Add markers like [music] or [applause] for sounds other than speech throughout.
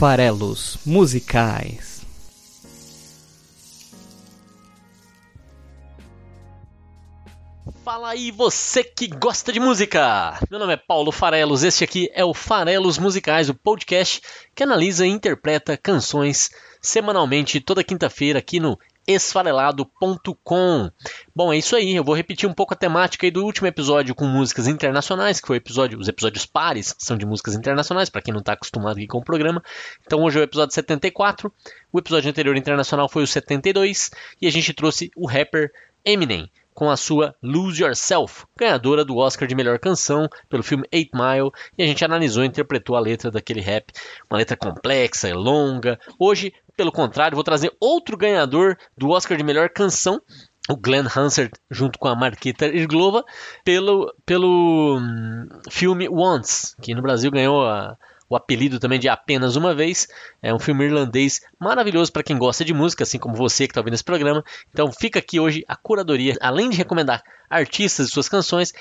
farelos musicais. Fala aí, você que gosta de música! Meu nome é Paulo Farelos, este aqui é o Farelos Musicais, o podcast que analisa e interpreta canções semanalmente toda quinta-feira aqui no esfarelado.com. Bom, é isso aí. Eu vou repetir um pouco a temática aí do último episódio com músicas internacionais, que foi o episódio, os episódios pares são de músicas internacionais, para quem não está acostumado aqui com o programa. Então hoje é o episódio 74. O episódio anterior internacional foi o 72 e a gente trouxe o rapper Eminem com a sua Lose Yourself, ganhadora do Oscar de melhor canção pelo filme Eight Mile, e a gente analisou e interpretou a letra daquele rap, uma letra complexa e longa. Hoje pelo contrário, vou trazer outro ganhador do Oscar de melhor canção, o Glenn Hansard, junto com a Marquita Irglova, pelo, pelo hum, filme Once, que no Brasil ganhou a, o apelido também de Apenas Uma Vez. É um filme irlandês maravilhoso para quem gosta de música, assim como você que está ouvindo esse programa. Então fica aqui hoje a curadoria, além de recomendar artistas e suas canções,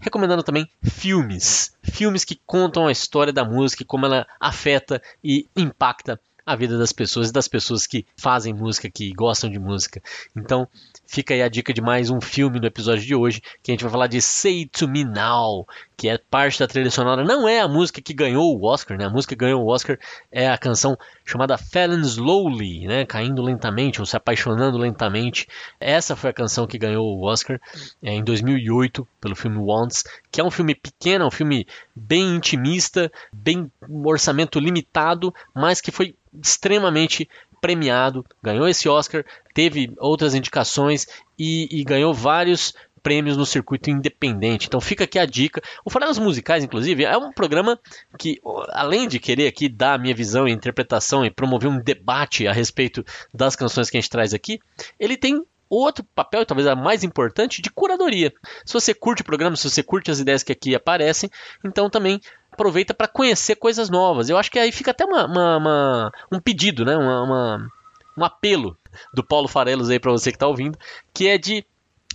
recomendando também filmes. Filmes que contam a história da música e como ela afeta e impacta a vida das pessoas e das pessoas que fazem música, que gostam de música. Então, fica aí a dica de mais um filme no episódio de hoje, que a gente vai falar de Say To Me Now, que é parte da trilha sonora. Não é a música que ganhou o Oscar, né? A música que ganhou o Oscar é a canção chamada Falling Slowly, né? Caindo lentamente ou se apaixonando lentamente. Essa foi a canção que ganhou o Oscar é, em 2008 pelo filme Once, que é um filme pequeno, um filme bem intimista, bem um orçamento limitado, mas que foi extremamente premiado, ganhou esse Oscar, teve outras indicações e, e ganhou vários prêmios no circuito independente. Então fica aqui a dica. O Farelas Musicais, inclusive, é um programa que, além de querer aqui dar a minha visão e interpretação e promover um debate a respeito das canções que a gente traz aqui, ele tem outro papel, talvez a mais importante, de curadoria. Se você curte o programa, se você curte as ideias que aqui aparecem, então também aproveita para conhecer coisas novas. Eu acho que aí fica até uma, uma, uma um pedido, né? Uma, um apelo do Paulo Farelos aí para você que está ouvindo, que é de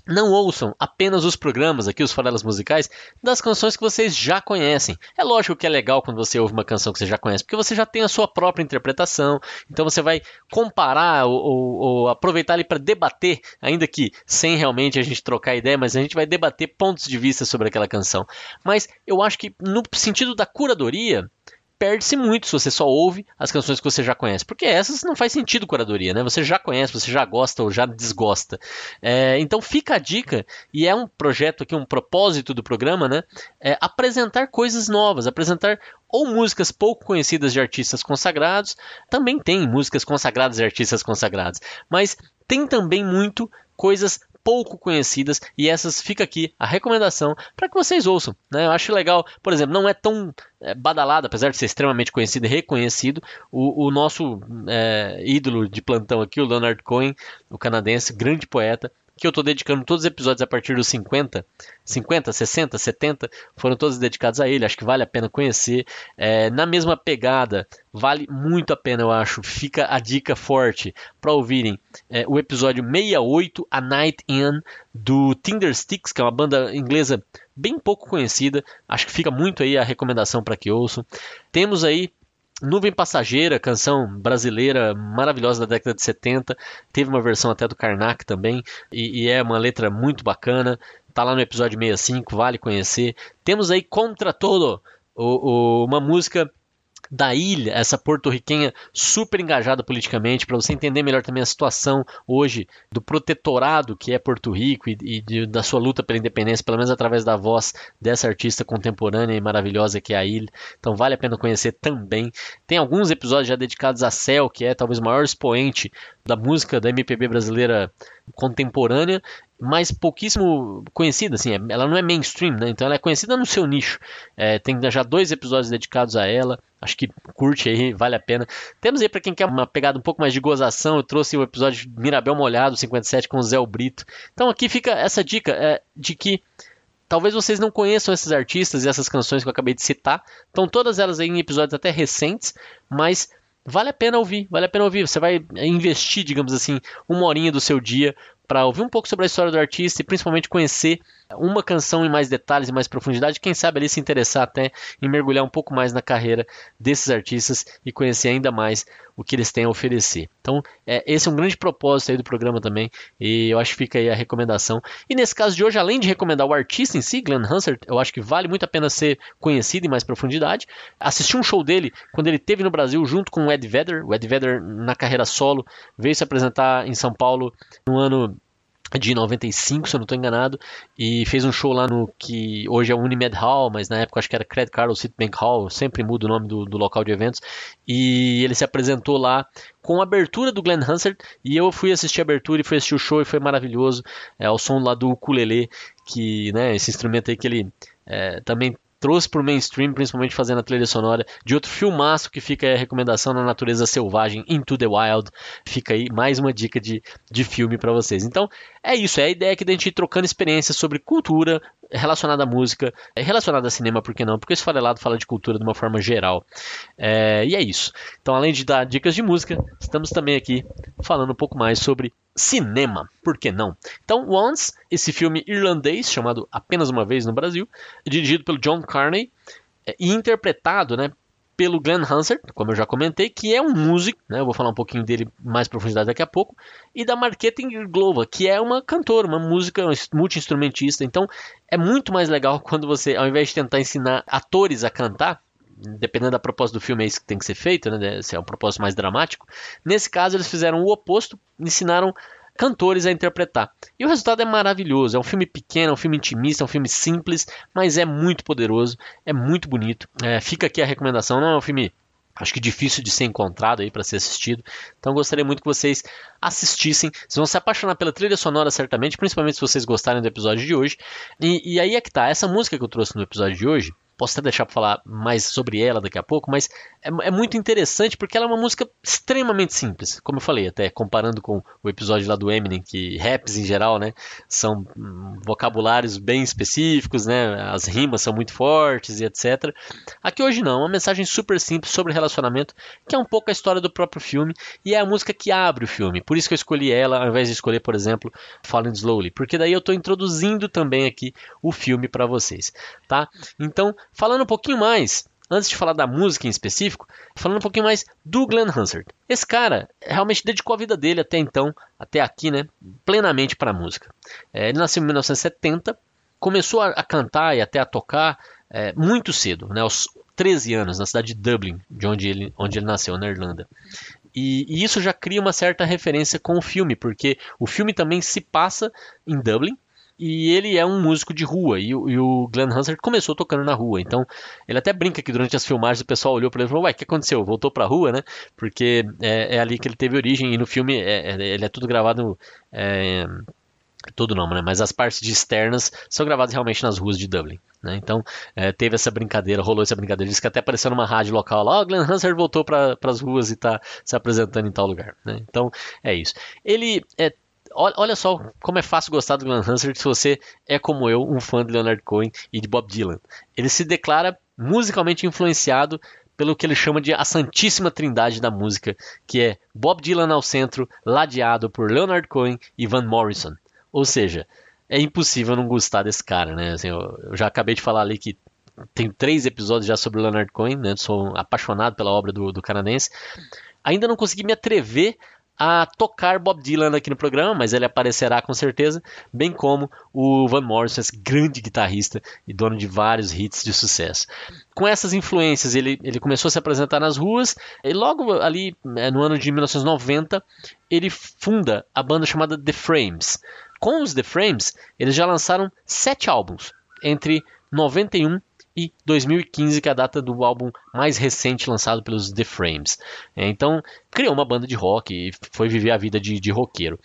não ouçam apenas os programas aqui, os farelas musicais, das canções que vocês já conhecem. É lógico que é legal quando você ouve uma canção que você já conhece, porque você já tem a sua própria interpretação, então você vai comparar ou, ou, ou aproveitar ali para debater, ainda que sem realmente a gente trocar ideia, mas a gente vai debater pontos de vista sobre aquela canção. Mas eu acho que no sentido da curadoria, perde-se muito se você só ouve as canções que você já conhece, porque essas não faz sentido curadoria, né? Você já conhece, você já gosta ou já desgosta. É, então fica a dica e é um projeto aqui, um propósito do programa, né? É apresentar coisas novas, apresentar ou músicas pouco conhecidas de artistas consagrados, também tem músicas consagradas de artistas consagrados, mas tem também muito coisas pouco conhecidas e essas fica aqui a recomendação para que vocês ouçam. Né? Eu acho legal, por exemplo, não é tão é, badalado, apesar de ser extremamente conhecido e reconhecido, o, o nosso é, ídolo de plantão aqui, o Leonard Cohen, o canadense, grande poeta, que eu estou dedicando todos os episódios a partir dos 50, 50, 60, 70, foram todos dedicados a ele. Acho que vale a pena conhecer. É, na mesma pegada, vale muito a pena, eu acho. Fica a dica forte para ouvirem é, o episódio 68, A Night In, do Tinder Sticks, que é uma banda inglesa bem pouco conhecida. Acho que fica muito aí a recomendação para que ouçam. Temos aí Nuvem Passageira, canção brasileira maravilhosa da década de 70, teve uma versão até do Karnak também, e, e é uma letra muito bacana, tá lá no episódio 65, vale conhecer. Temos aí Contra Todo, o, o, uma música da ilha, essa porto-riquenha super engajada politicamente, para você entender melhor também a situação hoje do protetorado que é Porto Rico e, e de, da sua luta pela independência, pelo menos através da voz dessa artista contemporânea e maravilhosa que é a ilha. Então vale a pena conhecer também. Tem alguns episódios já dedicados a Cell, que é talvez o maior expoente da música da MPB brasileira contemporânea, mas pouquíssimo conhecida, assim, ela não é mainstream, né? Então ela é conhecida no seu nicho. É, tem já dois episódios dedicados a ela. Acho que curte aí, [laughs] vale a pena. Temos aí para quem quer uma pegada um pouco mais de gozação, eu trouxe o episódio de Mirabel Molhado 57 com o Zé Brito. Então aqui fica essa dica é, de que talvez vocês não conheçam esses artistas e essas canções que eu acabei de citar. Estão todas elas em episódios até recentes, mas vale a pena ouvir, vale a pena ouvir. Você vai investir, digamos assim, uma horinha do seu dia para ouvir um pouco sobre a história do artista e principalmente conhecer uma canção em mais detalhes e mais profundidade, quem sabe ali se interessar até em mergulhar um pouco mais na carreira desses artistas e conhecer ainda mais o que eles têm a oferecer. Então, é, esse é um grande propósito aí do programa também, e eu acho que fica aí a recomendação. E nesse caso de hoje, além de recomendar o artista em si, Glenn Hansard, eu acho que vale muito a pena ser conhecido em mais profundidade. Assisti um show dele quando ele teve no Brasil junto com o Ed Vedder. O Ed Vedder, na carreira solo, veio se apresentar em São Paulo no ano de 95, se eu não estou enganado, e fez um show lá no que hoje é Unimed Hall, mas na época acho que era Credit Card ou Citibank Hall, sempre muda o nome do, do, local de eventos, e ele se apresentou lá com a abertura do Glenn Hansard, e eu fui assistir a abertura e fui assistir o show e foi maravilhoso, é o som lá do ukulele, que, né, esse instrumento aí que ele é, também trouxe para o mainstream, principalmente fazendo a trilha sonora de outro filmaço que fica a recomendação na natureza selvagem, Into the Wild. Fica aí mais uma dica de, de filme para vocês. Então, é isso, é a ideia aqui da gente ir trocando experiências sobre cultura relacionada à música, é relacionada a cinema, por que não? Porque esse farelado fala de cultura de uma forma geral. É, e é isso. Então, além de dar dicas de música, estamos também aqui falando um pouco mais sobre cinema, por que não? Então, Once, esse filme irlandês chamado Apenas Uma Vez no Brasil, dirigido pelo John Carney é, e interpretado, né, pelo Glenn Hansard, como eu já comentei, que é um músico, né? Eu vou falar um pouquinho dele mais profundidade daqui a pouco, e da Marqueta Glova, que é uma cantora, uma música multi-instrumentista. Então, é muito mais legal [laughs] quando você, ao invés de tentar ensinar atores a cantar, dependendo da proposta do filme, é isso que tem que ser feito, né? Se é um propósito mais dramático. Nesse caso, eles fizeram o oposto, ensinaram cantores a interpretar. E o resultado é maravilhoso. É um filme pequeno, é um filme intimista, é um filme simples, mas é muito poderoso, é muito bonito. É, fica aqui a recomendação. Não é um filme acho que difícil de ser encontrado aí para ser assistido. Então gostaria muito que vocês assistissem. Vocês vão se apaixonar pela trilha sonora certamente, principalmente se vocês gostarem do episódio de hoje. E, e aí é que tá, essa música que eu trouxe no episódio de hoje, posso até deixar para falar mais sobre ela daqui a pouco, mas é, é, muito interessante porque ela é uma música extremamente simples, como eu falei, até comparando com o episódio lá do Eminem, que raps em geral, né, são hum, vocabulários bem específicos, né, as rimas são muito fortes e etc. Aqui hoje não, é uma mensagem super simples sobre relacionamento, que é um pouco a história do próprio filme e é a música que abre o filme. Por isso que eu escolhi ela, ao invés de escolher, por exemplo, Falling Slowly, porque daí eu estou introduzindo também aqui o filme para vocês, tá? Então Falando um pouquinho mais, antes de falar da música em específico, falando um pouquinho mais do Glenn Hansard. Esse cara realmente dedicou a vida dele até então, até aqui, né, plenamente para a música. É, ele nasceu em 1970, começou a, a cantar e até a tocar é, muito cedo, né, aos 13 anos, na cidade de Dublin, de onde ele, onde ele nasceu, na Irlanda. E, e, isso já cria uma certa referência com o filme, porque o filme também se passa em Dublin, e ele é um músico de rua, e, e, o Glenn Hansard começou tocando na rua, então ele até brinca que durante as filmagens o pessoal olhou para ele e falou, ué, o que aconteceu? Voltou pra rua, né? Porque é, é, ali que ele teve origem, e no filme é, é, ele é tudo gravado... É, tudo não, né? Mas as partes externas são gravadas realmente nas ruas de Dublin. Né? Então é, teve essa brincadeira, rolou essa brincadeira. Diz que até apareceu numa rádio local lá, ó, oh, Glenn Hansard voltou para as ruas e está se apresentando em tal lugar. Né? Então é isso. Ele é, olha só como é fácil gostar do Glenn Hansard se você é como eu, um fã de Leonard Cohen e de Bob Dylan. Ele se declara musicalmente influenciado pelo que ele chama de a Santíssima Trindade da música, que é Bob Dylan ao centro, ladeado por Leonard Cohen e Van Morrison. Ou seja, é impossível não gostar desse cara, né? Assim, eu, já acabei de falar ali que tem três episódios já sobre Leonard Cohen, né? Sou apaixonado pela obra do, do canadense. Ainda não consegui me atrever a tocar Bob Dylan aqui no programa, mas ele aparecerá com certeza, bem como o Van Morrison, esse grande guitarrista e dono de vários hits de sucesso. Com essas influências, ele, ele começou a se apresentar nas ruas, e logo ali é, no ano de 1990, ele funda a banda chamada The Frames. Com os The Frames, eles já lançaram sete álbuns entre 91 e 2015, que é a data do álbum mais recente lançado pelos The Frames. É, então, criou uma banda de rock e foi viver a vida de, de roqueiro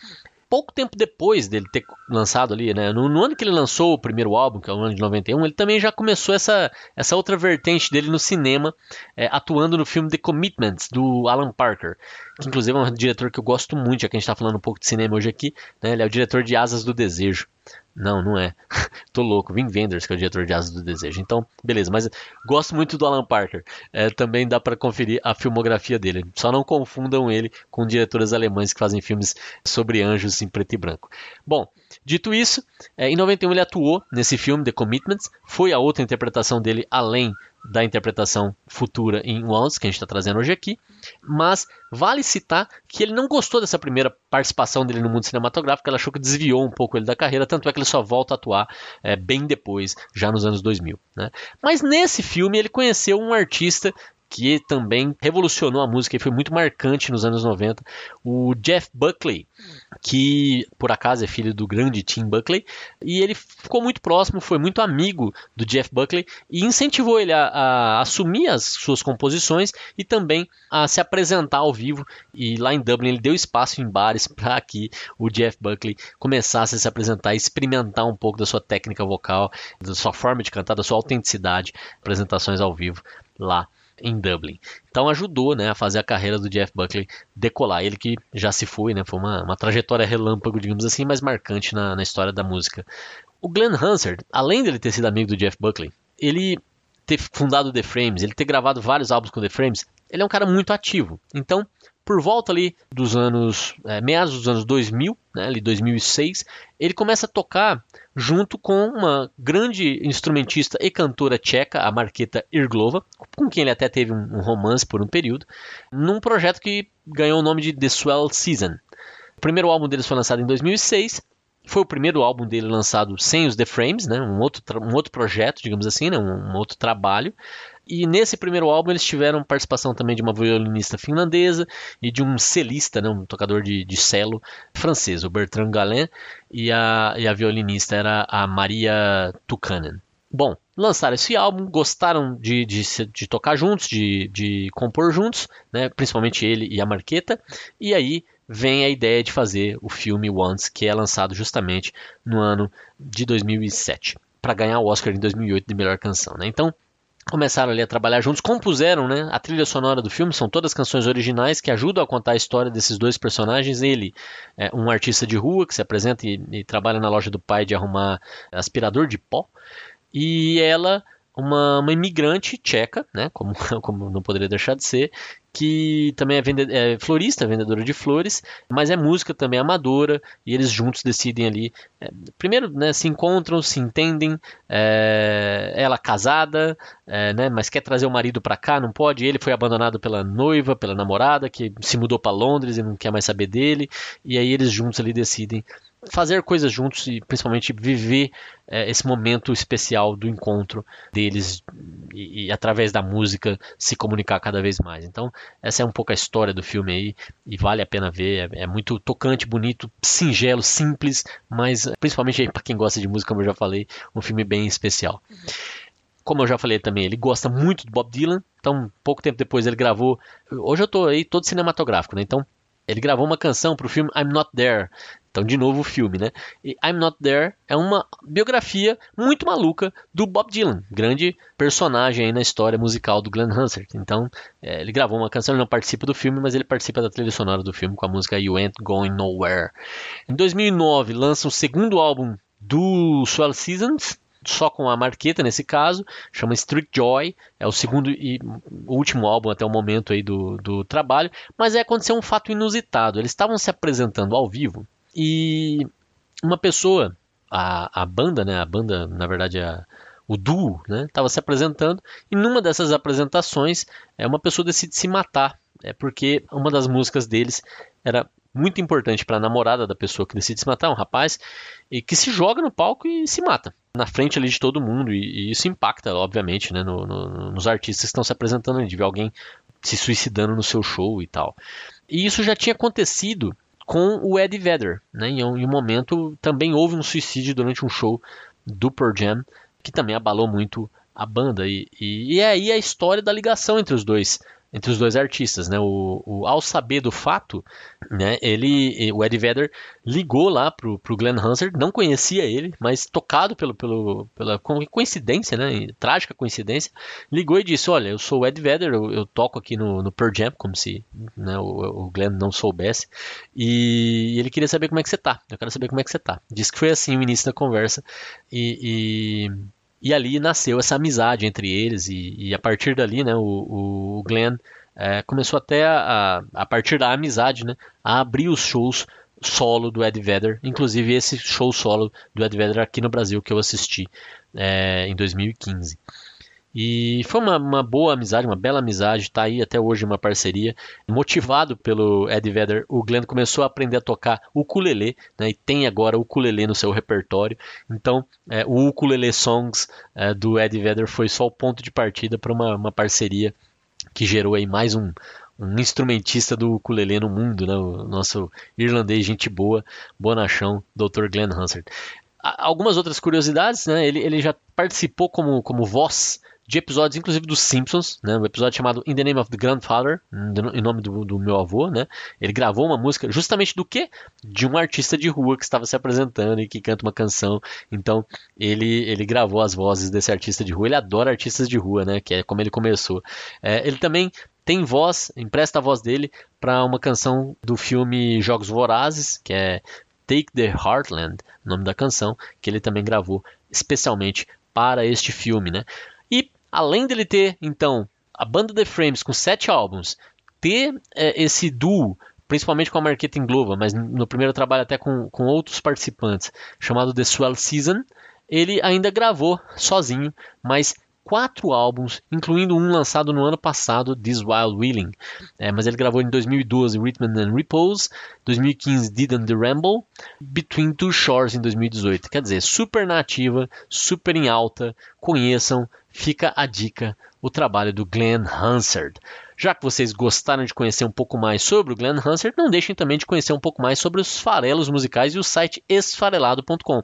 pouco tempo depois dele ter lançado ali, né, no, no, ano que ele lançou o primeiro álbum, que é o ano de 91, ele também já começou essa, essa outra vertente dele no cinema, é, atuando no filme The Commitments, do Alan Parker, que inclusive é um diretor que eu gosto muito, já que a gente está falando um pouco de cinema hoje aqui, né, ele é o diretor de Asas do Desejo. Não, não é. [laughs] tô louco. Vin Wenders, que é o diretor de Asas do Desejo. Então, beleza, mas gosto muito do Alan Parker. É, também dá para conferir a filmografia dele. Só não confundam ele com diretores alemães que fazem filmes sobre anjos em preto e branco. Bom, dito isso, é, em 91 ele atuou nesse filme, The Commitments. Foi a outra interpretação dele além da interpretação futura em Once, que a gente está trazendo hoje aqui, mas vale citar que ele não gostou dessa primeira participação dele no mundo cinematográfico, ele achou que desviou um pouco ele da carreira, tanto é que ele só volta a atuar é, bem depois, já nos anos 2000. Né? Mas nesse filme ele conheceu um artista que também revolucionou a música e foi muito marcante nos anos 90, o Jeff Buckley, que por acaso é filho do grande Tim Buckley, e ele ficou muito próximo, foi muito amigo do Jeff Buckley e incentivou ele a, a assumir as suas composições e também a se apresentar ao vivo. E lá em Dublin ele deu espaço em bares para que o Jeff Buckley começasse a se apresentar e experimentar um pouco da sua técnica vocal, da sua forma de cantar, da sua autenticidade, apresentações ao vivo lá em Dublin. Então ajudou né, a fazer a carreira do Jeff Buckley decolar. Ele que já se foi, né, foi uma, uma trajetória relâmpago, digamos assim, mas marcante na, na história da música. O Glenn Hansard, além dele ter sido amigo do Jeff Buckley, ele ter fundado The Frames, ele ter gravado vários álbuns com The Frames, ele é um cara muito ativo. Então, por volta ali dos anos, é, meados dos anos 2000, né, ali 2006, ele começa a tocar junto com uma grande instrumentista e cantora tcheca, a Marketa Irglova, com quem ele até teve um, um romance por um período, num projeto que ganhou o nome de The Swell Season. O primeiro álbum deles foi lançado em 2006, foi o primeiro álbum dele lançado sem os The Frames, né, um, outro, um outro projeto, digamos assim, né, um, um outro trabalho. E nesse primeiro álbum eles tiveram participação também de uma violinista finlandesa e de um celista, né, um tocador de, de cello francês, o Bertrand Galin, e a, e a violinista era a Maria Tukanen. Bom, lançaram esse álbum, gostaram de, de, de tocar juntos, de, de compor juntos, né, principalmente ele e a Marqueta, e aí vem a ideia de fazer o filme Once, que é lançado justamente no ano de 2007, para ganhar o Oscar em 2008 de melhor canção. Né? Então, começaram ali a trabalhar juntos, compuseram né, a trilha sonora do filme, são todas canções originais que ajudam a contar a história desses dois personagens. Ele é um artista de rua que se apresenta e, e trabalha na loja do pai de arrumar aspirador de pó, e ela uma, uma imigrante tcheca, né, como, [laughs] como não poderia deixar de ser, que também é, vende, é, florista, vendedora de flores, mas é música também amadora, e eles juntos decidem ali. É, primeiro, né, se encontram, se entendem, é, ela casada, é, né, mas quer trazer o marido para cá, não pode. Ele foi abandonado pela noiva, pela namorada, que se mudou para Londres e não quer mais saber dele, e aí eles juntos ali decidem fazer coisas juntos e principalmente viver é, esse momento especial do encontro deles e, e, através da música se comunicar cada vez mais. Então essa é um pouco a história do filme aí e vale a pena ver. É, é muito tocante, bonito, singelo, simples, mas principalmente para quem gosta de música, como eu já falei, um filme bem especial. Como eu já falei também, ele gosta muito do Bob Dylan, então pouco tempo depois ele gravou. Hoje eu estou aí todo cinematográfico, né? Então ele gravou uma canção para o filme I'm Not There, então, de novo, o filme, né? E I'm Not There é uma biografia muito maluca do Bob Dylan, grande personagem aí na história musical do Glenn Hansard. Então, é, ele gravou uma canção, ele não participa do filme, mas ele participa da trilha sonora do filme com a música You Ain't Going Nowhere. Em 2009, lança o segundo álbum do Swell Seasons, só com a marqueta nesse caso, chama Street Joy, é o segundo e último álbum até o momento aí do, do trabalho, mas aí aconteceu um fato inusitado, eles estavam se apresentando ao vivo e uma pessoa, a, a banda, né, a banda, na verdade, a, o duo, né, estava se apresentando, e numa dessas apresentações, é, uma pessoa decide se matar, é porque uma das músicas deles era muito importante para a namorada da pessoa que decide se matar, um rapaz, e que se joga no palco e se mata, na frente ali de todo mundo, e, e isso impacta, obviamente, né, no, no, nos artistas que estão se apresentando, de ver alguém se suicidando no seu show e tal. E isso já tinha acontecido com o Eddie Vedder. Né? Em, um, em um momento também houve um suicídio durante um show do Pearl Jam, que também abalou muito a banda. E, e, e é aí a história da ligação entre os dois entre os dois artistas, né? O, o, ao saber do fato, né? Ele, o Ed Vedder ligou lá pro, pro Glenn Hansard, não conhecia ele, mas tocado pelo, pelo, pela coincidência, né? Trágica coincidência, ligou e disse: Olha, eu sou o Ed Vedder, eu, eu toco aqui no, no Pearl Jam, como se né, o, o Glenn não soubesse, e ele queria saber como é que você tá. Eu quero saber como é que você tá. Disse que foi assim o início da conversa e, e e ali nasceu essa amizade entre eles, e, e a partir dali, né, o, o Glenn é, começou até a, a partir da amizade, né, a abrir os shows solo do Ed Vedder, inclusive esse show solo do Ed Vedder aqui no Brasil que eu assisti é, em 2015. E foi uma, uma, boa amizade, uma bela amizade, tá aí até hoje uma parceria. Motivado pelo Ed Vedder, o Glenn começou a aprender a tocar ukulele, né, e tem agora o ukulele no seu repertório. Então, é, o Ukulele Songs é, do Ed Vedder foi só o ponto de partida para uma, uma parceria que gerou aí mais um, um instrumentista do ukulele no mundo, né? o nosso irlandês, gente boa, bonachão, Dr. Glenn Hansard. Algumas outras curiosidades, né? ele, ele já participou como, como voz de episódios, inclusive dos Simpsons, né? Um episódio chamado In the Name of the Grandfather, em nome do, do, meu avô, né? Ele gravou uma música justamente do quê? De um artista de rua que estava se apresentando e que canta uma canção. Então, ele, ele gravou as vozes desse artista de rua. Ele adora artistas de rua, né? Que é como ele começou. É, ele também tem voz, empresta a voz dele para uma canção do filme Jogos Vorazes, que é Take the Heartland, nome da canção, que ele também gravou especialmente para este filme, né? Além dele ter, então, a banda The Frames com sete álbuns, ter é, esse duo, principalmente com a Marketing Inglova, mas no primeiro trabalho até com, com outros participantes, chamado The Swell Season, ele ainda gravou sozinho, mas quatro álbuns, incluindo um lançado no ano passado, This Wild Willing. É, mas ele gravou em 2012 Rhythm and Repose, 2015 Didn't the Ramble, Between Two Shores em 2018. Quer dizer, super nativa, super em alta. Conheçam, fica a dica, o trabalho do Glenn Hansard. Já que vocês gostaram de conhecer um pouco mais sobre o Glenn Hansard, não deixem também de conhecer um pouco mais sobre os farelos musicais e o site esfarelado.com.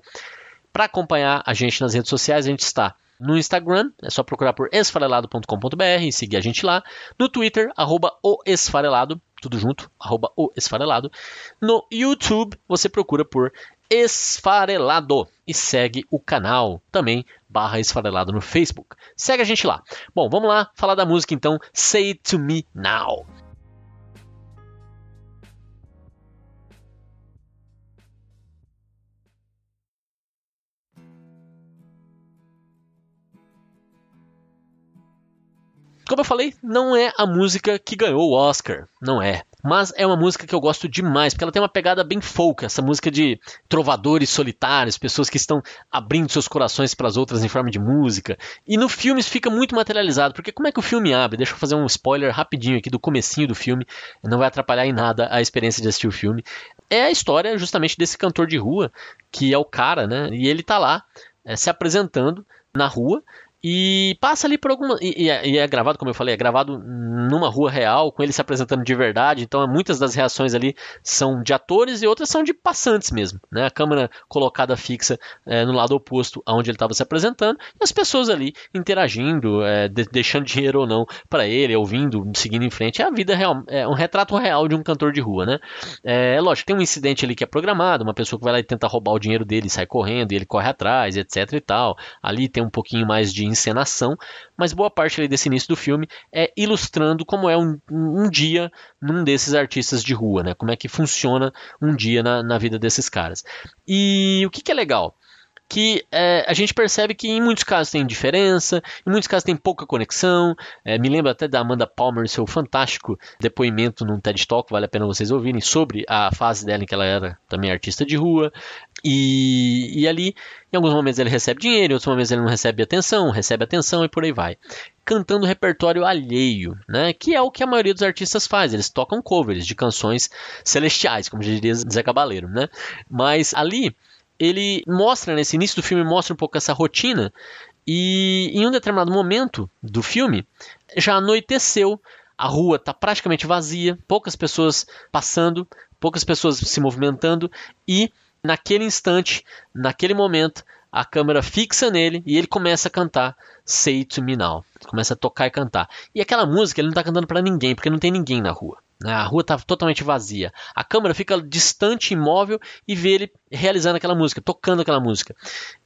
Para acompanhar a gente nas redes sociais, a gente está no Instagram, é só procurar por esfarelado.com.br e seguir a gente lá. No Twitter, arroba o esfarelado, tudo junto, arroba o esfarelado. No YouTube, você procura por Esfarelado e segue o canal também, barra Esfarelado no Facebook. Segue a gente lá. Bom, vamos lá falar da música então, Say To Me Now. Como eu falei, não é a música que ganhou o Oscar, não é. Mas é uma música que eu gosto demais, porque ela tem uma pegada bem folk, essa música de trovadores solitários, pessoas que estão abrindo seus corações para as outras em forma de música. E no filme isso fica muito materializado, porque como é que o filme abre? Deixa eu fazer um spoiler rapidinho aqui do comecinho do filme, não vai atrapalhar em nada a experiência de assistir o filme. É a história justamente desse cantor de rua, que é o cara, né? E ele tá lá é, se apresentando na rua e passa ali por alguma. E, é, e, é, gravado, como eu falei, é gravado numa rua real, com ele se apresentando de verdade. Então, muitas das reações ali são de atores e outras são de passantes mesmo. Né? A câmera colocada fixa é, no lado oposto aonde ele estava se apresentando, e as pessoas ali interagindo, é, de, deixando dinheiro ou não para ele, ouvindo, seguindo em frente. É a vida real, é um retrato real de um cantor de rua. Né? É, é lógico, tem um incidente ali que é programado, uma pessoa que vai lá e tenta roubar o dinheiro dele, sai correndo, e ele corre atrás, etc e tal. Ali tem um pouquinho mais de encenação, mas boa parte desse início do filme é ilustrando como é um, um dia num desses artistas de rua, né? Como é que funciona um dia na, na vida desses caras. E o que, que é legal? Que é, a gente percebe que em muitos casos tem diferença, em muitos casos tem pouca conexão. É, me lembro até da Amanda Palmer, seu fantástico depoimento num TED Talk, vale a pena vocês ouvirem, sobre a fase dela em que ela era também artista de rua. E, e ali, em alguns momentos ele recebe dinheiro, em outros momentos ele não recebe atenção, recebe atenção e por aí vai. Cantando repertório alheio, né? Que é o que a maioria dos artistas faz. Eles tocam covers de canções celestiais, como diria Zé Cabaleiro, né? Mas ali ele mostra, nesse início do filme, mostra um pouco essa rotina. E em um determinado momento do filme, já anoiteceu, a rua está praticamente vazia, poucas pessoas passando, poucas pessoas se movimentando, e naquele instante, naquele momento, a câmera fixa nele e ele começa a cantar Say to Me Now. Começa a tocar e cantar. E aquela música ele não está cantando para ninguém, porque não tem ninguém na rua. Né? A rua está totalmente vazia. A câmera fica distante, imóvel e vê ele realizando aquela música, tocando aquela música.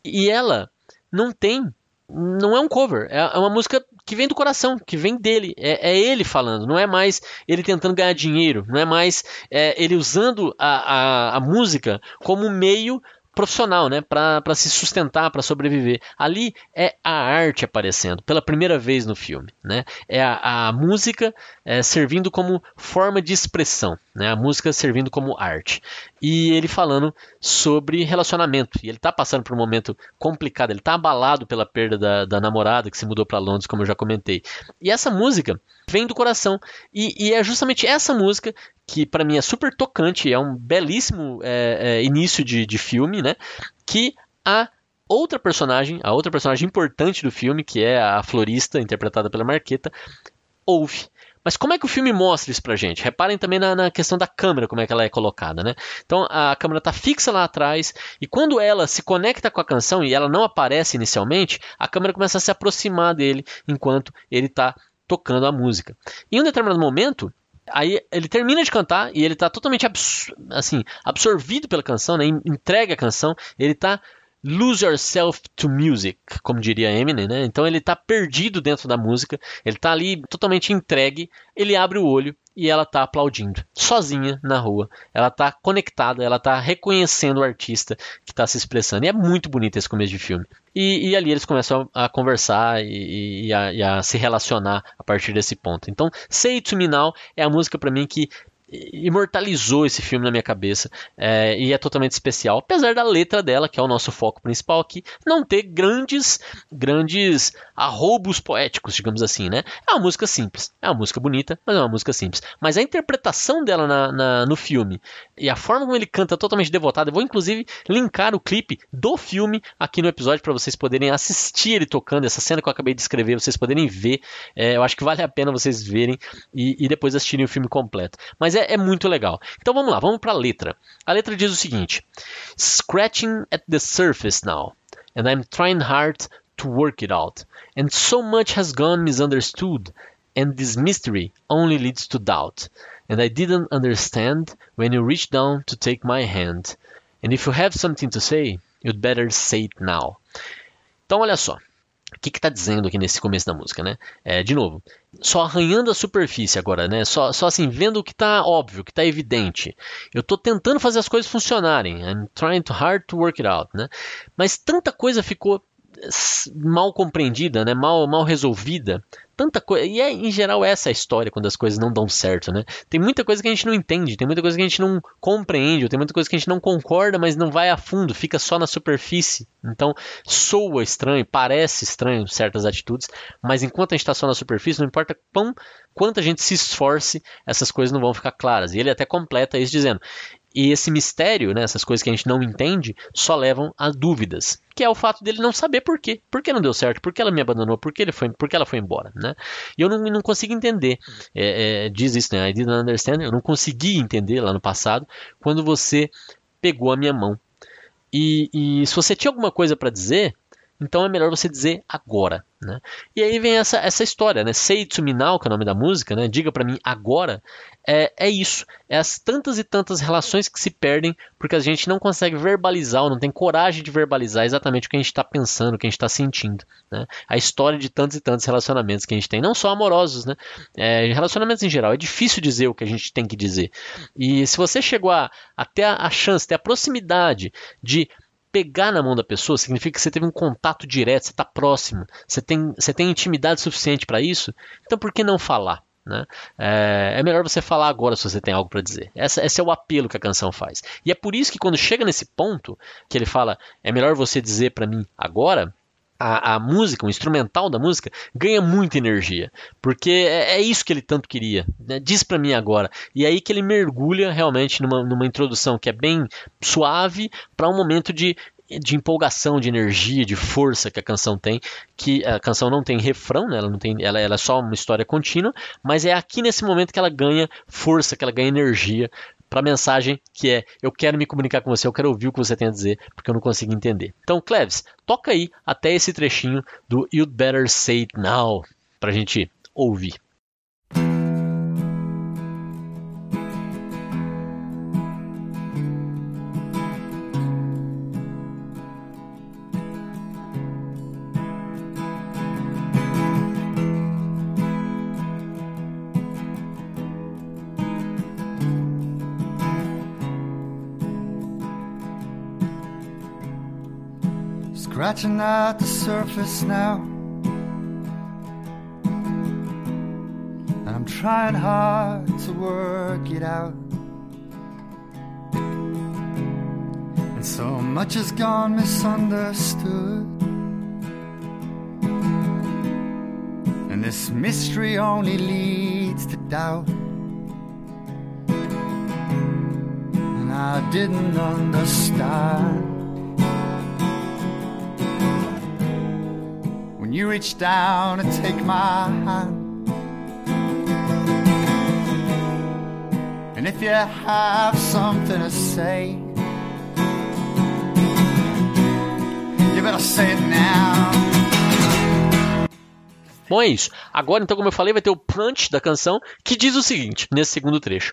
E ela não tem não é um cover, é, é uma música que vem do coração, que vem dele, é, é, ele falando, não é mais ele tentando ganhar dinheiro, não é mais é, ele usando a, a, a música como meio profissional, né, para se sustentar, para sobreviver. Ali é a arte aparecendo pela primeira vez no filme, né? É a, a música é, servindo como forma de expressão, né? A música servindo como arte. E ele falando sobre relacionamento. E ele está passando por um momento complicado. Ele está abalado pela perda da, da namorada que se mudou para Londres, como eu já comentei. E essa música vem do coração. E, e é justamente essa música que para mim é super tocante, é um belíssimo é, é, início de, de filme, né? Que a outra personagem, a outra personagem importante do filme, que é a florista, interpretada pela Marqueta, ouve. Mas como é que o filme mostra isso pra gente? Reparem também na, na, questão da câmera, como é que ela é colocada, né? Então a câmera tá fixa lá atrás e quando ela se conecta com a canção e ela não aparece inicialmente, a câmera começa a se aproximar dele enquanto ele tá tocando a música. Em um determinado momento, Aí ele termina de cantar e ele está totalmente abs assim, absorvido pela canção, né? entrega a canção, ele está lose yourself to music, como diria Eminem, né? Então ele está perdido dentro da música, ele está ali totalmente entregue, ele abre o olho e ela está aplaudindo, sozinha na rua. Ela está conectada, ela está reconhecendo o artista que está se expressando. E é muito bonito esse começo de filme. E, e ali eles começam a, a conversar e, e, a, e, a, se relacionar a partir desse ponto. Então, Say It To Me Now é a música para mim que imortalizou esse filme na minha cabeça é, e é totalmente especial, apesar da letra dela, que é o nosso foco principal aqui, não ter grandes grandes arrobos poéticos, digamos assim, né? É uma música simples, é uma música bonita, mas é uma música simples. Mas a interpretação dela na, na, no filme e a forma como ele canta totalmente devotado, eu vou inclusive linkar o clipe do filme aqui no episódio para vocês poderem assistir ele tocando, essa cena que eu acabei de escrever, vocês poderem ver. É, eu acho que vale a pena vocês verem e, e depois assistirem o filme completo. Mas é, é muito legal. Então vamos lá, vamos para a letra. A letra diz o seguinte: Scratching at the surface now, and I'm trying hard to work it out. And so much has gone misunderstood, and this mystery only leads to doubt. And I didn't understand when you reached down to take my hand. And if you have something to say, you'd better say it now. Então, olha só. O que está dizendo aqui nesse começo da música, né? É, de novo, só arranhando a superfície agora, né? Só, só assim, vendo o que está óbvio, o que está evidente. Eu estou tentando fazer as coisas funcionarem. I'm trying hard to work it out, né? Mas tanta coisa ficou mal compreendida, né? mal, mal resolvida. Tanta coisa. E é, em geral, essa é a história quando as coisas não dão certo, né? Tem muita coisa que a gente não entende, tem muita coisa que a gente não compreende, tem muita coisa que a gente não concorda, mas não vai a fundo, fica só na superfície. Então, soa estranho, parece estranho certas atitudes, mas enquanto a gente está só na superfície, não importa quão, quanto a gente se esforce, essas coisas não vão ficar claras. E ele até completa isso dizendo: e esse mistério, né, essas coisas que a gente não entende, só levam a dúvidas. Que é o fato dele não saber por quê. Por que não deu certo? Por que ela me abandonou? Por que, ele foi, por que ela foi embora? Né? E eu não, não consigo entender. É, é, diz isso, né? I didn't understand. Eu não consegui entender lá no passado quando você pegou a minha mão. E, e se você tinha alguma coisa para dizer, então é melhor você dizer agora. Né? E aí vem essa, essa história, né? Me Now, que é o nome da música, né? Diga para mim agora. É, é isso. É as tantas e tantas relações que se perdem porque a gente não consegue verbalizar ou não tem coragem de verbalizar exatamente o que a gente está pensando, o que a gente está sentindo. Né? A história de tantos e tantos relacionamentos que a gente tem, não só amorosos, né? É, relacionamentos em geral. É difícil dizer o que a gente tem que dizer. E se você chegou a, até a, a chance, até a proximidade de pegar na mão da pessoa significa que você teve um contato direto, você está próximo, você tem, você tem intimidade suficiente para isso, então por que não falar? Né? É, é, melhor você falar agora se você tem algo para dizer. Essa, esse é o apelo que a canção faz. E é por isso que quando chega nesse ponto, que ele fala, é melhor você dizer para mim agora, a, a, música, o instrumental da música, ganha muita energia. Porque é, é isso que ele tanto queria. Né? Diz para mim agora. E é aí que ele mergulha realmente numa, numa introdução que é bem suave para um momento de, de empolgação, de energia, de força que a canção tem, que a canção não tem refrão, né? ela não tem, ela, ela é só uma história contínua, mas é aqui nesse momento que ela ganha força, que ela ganha energia para a mensagem que é: eu quero me comunicar com você, eu quero ouvir o que você tem a dizer, porque eu não consigo entender. Então, Cleves, toca aí até esse trechinho do You'd Better Say It Now para a gente ouvir. Scratching at the surface now. And I'm trying hard to work it out. And so much has gone misunderstood. And this mystery only leads to doubt. And I didn't understand. You reach down and take my hand. And if you have something to say, you better say it now. Bom, é isso. Agora, então, como eu falei, vai ter o punch da canção que diz o seguinte, nesse segundo trecho: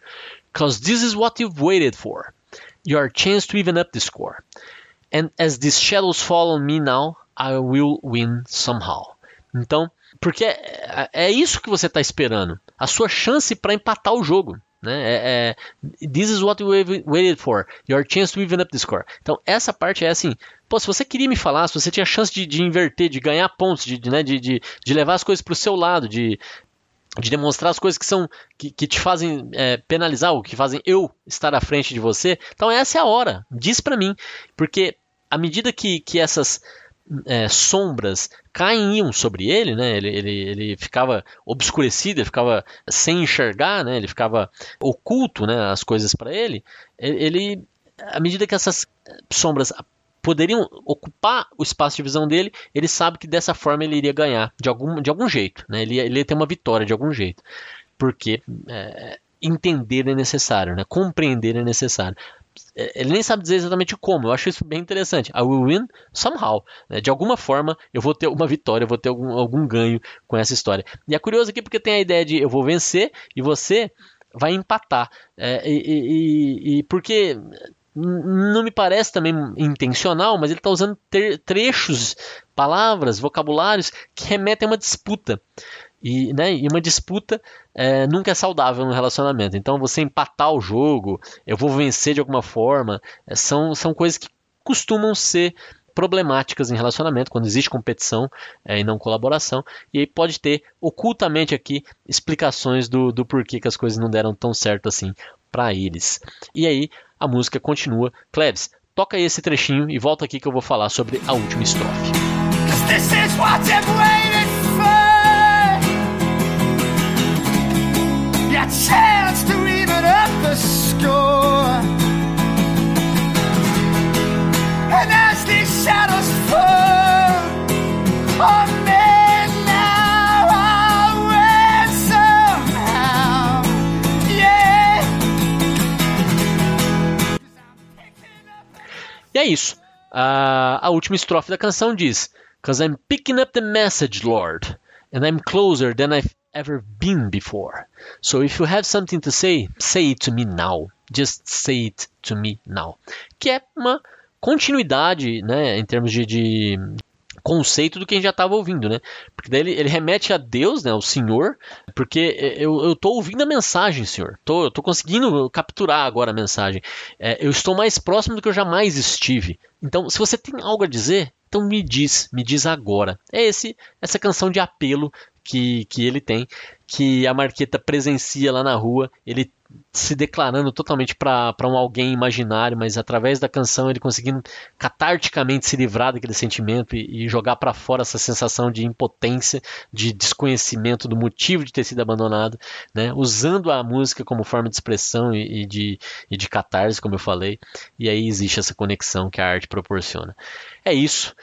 Cause this is what you've waited for. Your chance to even up the score. And as these shadows fall on me now, I will win somehow. Então, porque é, é isso que você está esperando. A sua chance para empatar o jogo. Né? É, é, this is what we waited for. Your chance to even up the score. Então, essa parte é assim. Pô, se você queria me falar, se você tinha chance de, de inverter, de ganhar pontos, de, de, né, de, de, de levar as coisas para o seu lado, de, de demonstrar as coisas que são que, que te fazem é, penalizar, ou que fazem eu estar à frente de você. Então essa é a hora. Diz para mim, porque à medida que, que essas é, sombras caíam sobre ele, né? Ele, ele, ele ficava obscurecido, ele ficava sem enxergar, né? Ele ficava oculto, né? As coisas para ele. Ele, à medida que essas sombras poderiam ocupar o espaço de visão dele, ele sabe que dessa forma ele iria ganhar de algum, de algum jeito, né? Ele, ele ia ter uma vitória de algum jeito, porque é, entender é necessário, né? Compreender é necessário. É, ele nem sabe dizer exatamente como. Eu acho isso bem interessante. I will win somehow. Né? De alguma forma, eu vou ter uma vitória, eu vou ter algum, algum ganho com essa história. E é curioso aqui porque tem a ideia de eu vou vencer e você vai empatar. É, e, e, e, porque não me parece também intencional, mas ele está usando trechos, palavras, vocabulários que remetem a uma disputa. E, né, e uma disputa é, nunca é saudável no relacionamento. Então você empatar o jogo, eu vou vencer de alguma forma, é, são, são coisas que costumam ser problemáticas em relacionamento, quando existe competição é, e não colaboração. E aí pode ter ocultamente aqui explicações do, do porquê que as coisas não deram tão certo assim para eles. E aí a música continua. Klebs, toca aí esse trechinho e volta aqui que eu vou falar sobre a última estrofe. Chance to even up the score. And as these shadows fall on me now, I'll win somehow. Yeah. E é isso. Uh, a última estrofe da canção diz: Cause I'm picking up the message, Lord, and I'm closer than I've ever been before. So if you have something to say, say it to me now. Just say it to me now. Que é uma continuidade, né, em termos de, de conceito do que a gente já estava ouvindo, né? Porque daí ele, ele, remete a Deus, né, ao Senhor, porque eu estou ouvindo a mensagem, Senhor. Tô, eu estou conseguindo capturar agora a mensagem. É, eu estou mais próximo do que eu jamais estive. Então, se você tem algo a dizer, então me diz, me diz agora. É esse essa canção de apelo que, que ele tem, que a Marqueta presencia lá na rua, ele se declarando totalmente para um alguém imaginário, mas através da canção ele conseguindo catarticamente se livrar daquele sentimento e, e jogar para fora essa sensação de impotência, de desconhecimento do motivo de ter sido abandonado, né? usando a música como forma de expressão e, e, de, e de catarse, como eu falei, e aí existe essa conexão que a arte proporciona. É isso.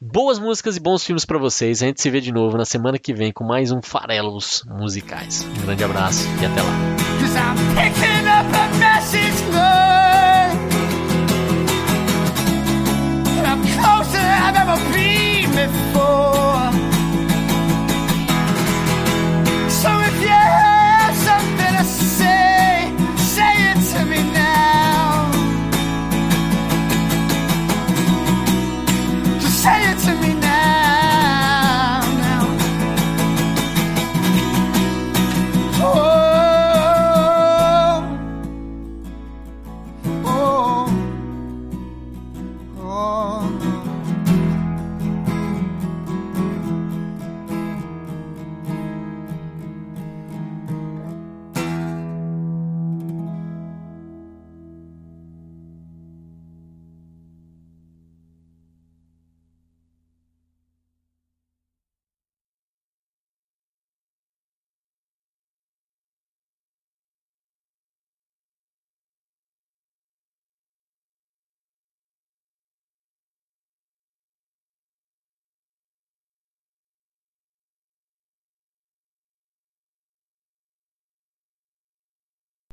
Boas músicas e bons filmes para vocês. A gente se vê de novo na semana que vem com mais um Farelos Musicais. Um grande abraço e até lá.